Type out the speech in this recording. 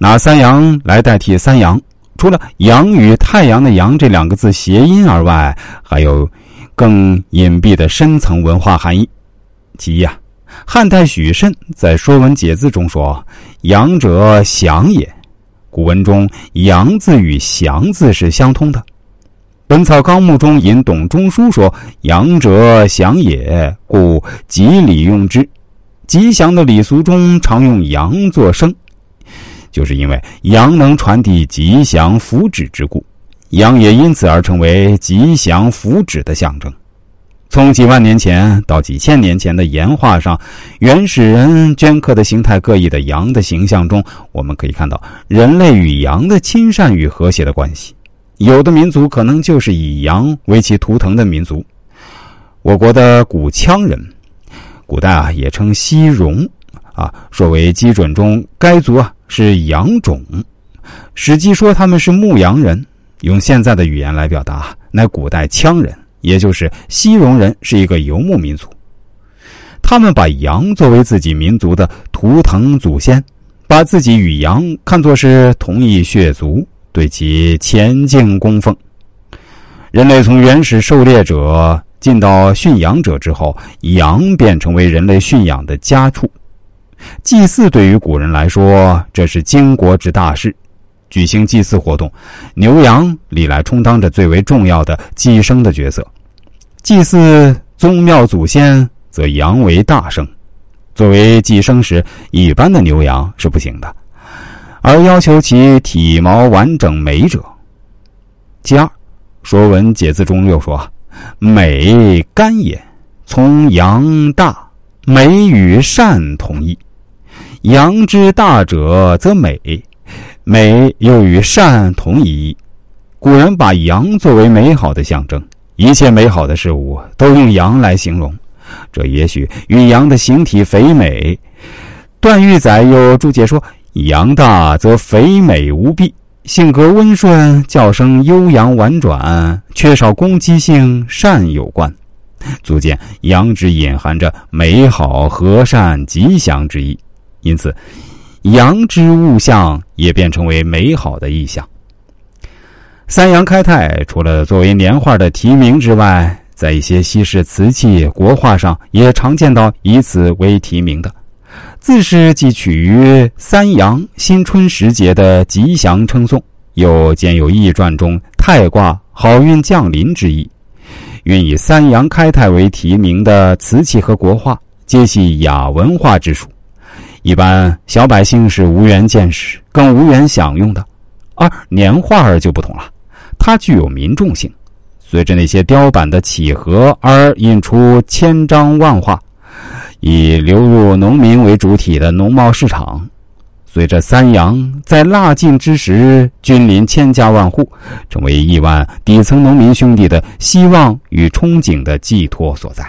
拿三阳来代替三阳，除了“阳”与太阳的“阳”这两个字谐音而外，还有更隐蔽的深层文化含义。其一啊，汉代许慎在《说文解字》中说：“阳者，祥也。”古文中“阳”字与“祥”字是相通的。《本草纲目》中引董仲舒说：“阳者，祥也，故吉礼用之。”吉祥的礼俗中常用阳作声，就是因为羊能传递吉祥福祉之故，羊也因此而成为吉祥福祉的象征。从几万年前到几千年前的岩画上，原始人镌刻的形态各异的羊的形象中，我们可以看到人类与羊的亲善与和谐的关系。有的民族可能就是以羊为其图腾的民族。我国的古羌人。古代啊，也称西戎，啊，说为基准中，该族啊是羊种。史记说他们是牧羊人，用现在的语言来表达，乃古代羌人，也就是西戎人，是一个游牧民族。他们把羊作为自己民族的图腾祖先，把自己与羊看作是同一血族，对其虔敬供奉。人类从原始狩猎者。进到驯养者之后，羊便成为人类驯养的家畜。祭祀对于古人来说，这是经国之大事。举行祭祀活动，牛羊历来充当着最为重要的祭牲的角色。祭祀宗庙祖先，则羊为大牲。作为祭牲时，一般的牛羊是不行的，而要求其体毛完整美者。其二，《说文解字》中又说。美干也，从阳大，美与善同义。阳之大者，则美，美又与善同义。古人把阳作为美好的象征，一切美好的事物都用阳来形容。这也许与羊的形体肥美。段玉载又注解说：羊大则肥美无比。性格温顺，叫声悠扬婉转，缺少攻击性，善有关，足见羊之隐含着美好、和善、吉祥之意。因此，阳之物象也便成为美好的意象。三阳开泰，除了作为年画的题名之外，在一些西式瓷器、国画上也常见到以此为题名的。自是既取于三阳新春时节的吉祥称颂，又兼有易传中太卦好运降临之意。愿以三阳开泰为题名的瓷器和国画，皆系雅文化之属，一般小百姓是无缘见识，更无缘享用的。而年画儿就不同了，它具有民众性，随着那些雕版的起合而印出千张万画。以流入农民为主体的农贸市场，随着三阳在腊尽之时君临千家万户，成为亿万底层农民兄弟的希望与憧憬的寄托所在。